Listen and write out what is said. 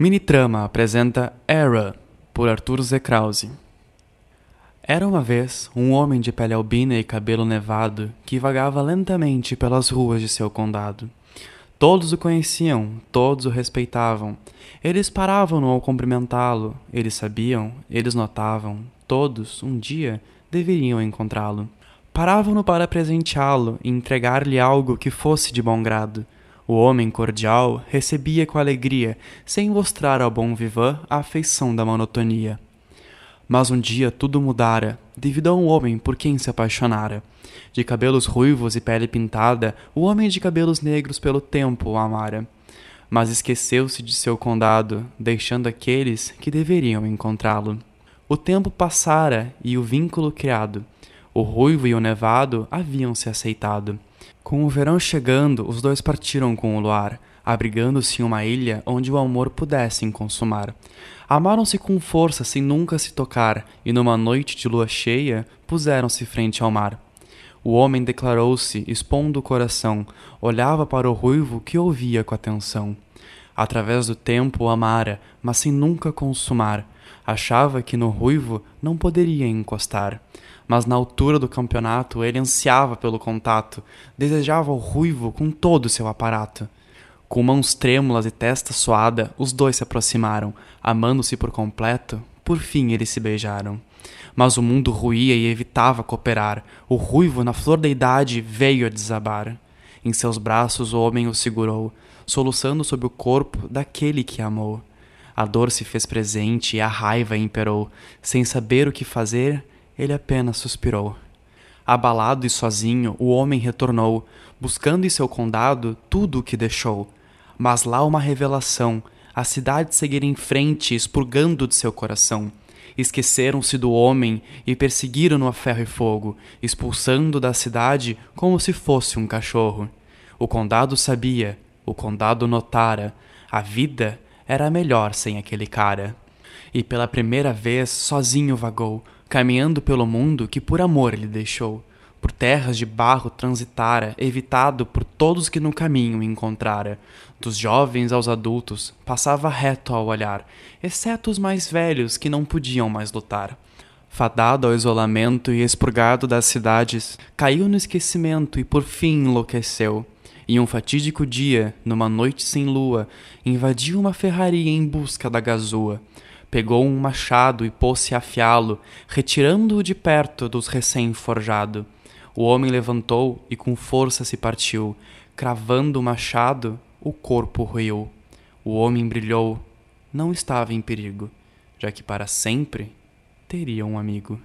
Minitrama apresenta Era, por Arthur Z. Krause. Era uma vez um homem de pele albina e cabelo nevado que vagava lentamente pelas ruas de seu condado. Todos o conheciam, todos o respeitavam. Eles paravam-no ao cumprimentá-lo, eles sabiam, eles notavam, todos, um dia, deveriam encontrá-lo. Paravam-no para presenteá-lo e entregar-lhe algo que fosse de bom grado. O homem cordial recebia com alegria, sem mostrar ao bom vivan a afeição da monotonia. Mas um dia tudo mudara, devido a um homem por quem se apaixonara. De cabelos ruivos e pele pintada, o homem de cabelos negros pelo tempo o amara. Mas esqueceu-se de seu condado, deixando aqueles que deveriam encontrá-lo. O tempo passara e o vínculo criado. O ruivo e o nevado haviam se aceitado. Com o verão chegando, os dois partiram com o luar, abrigando-se em uma ilha onde o amor pudessem consumar. Amaram-se com força sem nunca se tocar, e numa noite de lua cheia puseram-se frente ao mar. O homem declarou-se, expondo o coração, olhava para o ruivo que ouvia com atenção. Através do tempo o amara, mas sem nunca consumar. Achava que no ruivo não poderia encostar mas na altura do campeonato ele ansiava pelo contato, desejava o ruivo com todo o seu aparato. Com mãos trêmulas e testa suada, os dois se aproximaram, amando-se por completo, por fim eles se beijaram. Mas o mundo ruía e evitava cooperar, o ruivo, na flor da idade, veio a desabar. Em seus braços o homem o segurou, soluçando sob o corpo daquele que amou. A dor se fez presente e a raiva imperou. Sem saber o que fazer, ele apenas suspirou. Abalado e sozinho, o homem retornou, buscando em seu condado tudo o que deixou. Mas lá uma revelação, a cidade seguir em frente, expurgando de seu coração. Esqueceram-se do homem e perseguiram-no a ferro e fogo, expulsando da cidade como se fosse um cachorro. O condado sabia, o condado notara, a vida era melhor sem aquele cara. E pela primeira vez sozinho vagou, caminhando pelo mundo que por amor ele deixou. Por terras de barro transitara, evitado por todos que no caminho encontrara. Dos jovens aos adultos, passava reto ao olhar, exceto os mais velhos que não podiam mais lutar. Fadado ao isolamento e expurgado das cidades, caiu no esquecimento e por fim enlouqueceu. E um fatídico dia, numa noite sem lua, invadiu uma ferraria em busca da gazua pegou um machado e pôs-se a afiá-lo, retirando-o de perto dos recém-forjado. O homem levantou e com força se partiu, cravando o machado, o corpo ruiu. O homem brilhou, não estava em perigo, já que para sempre teria um amigo.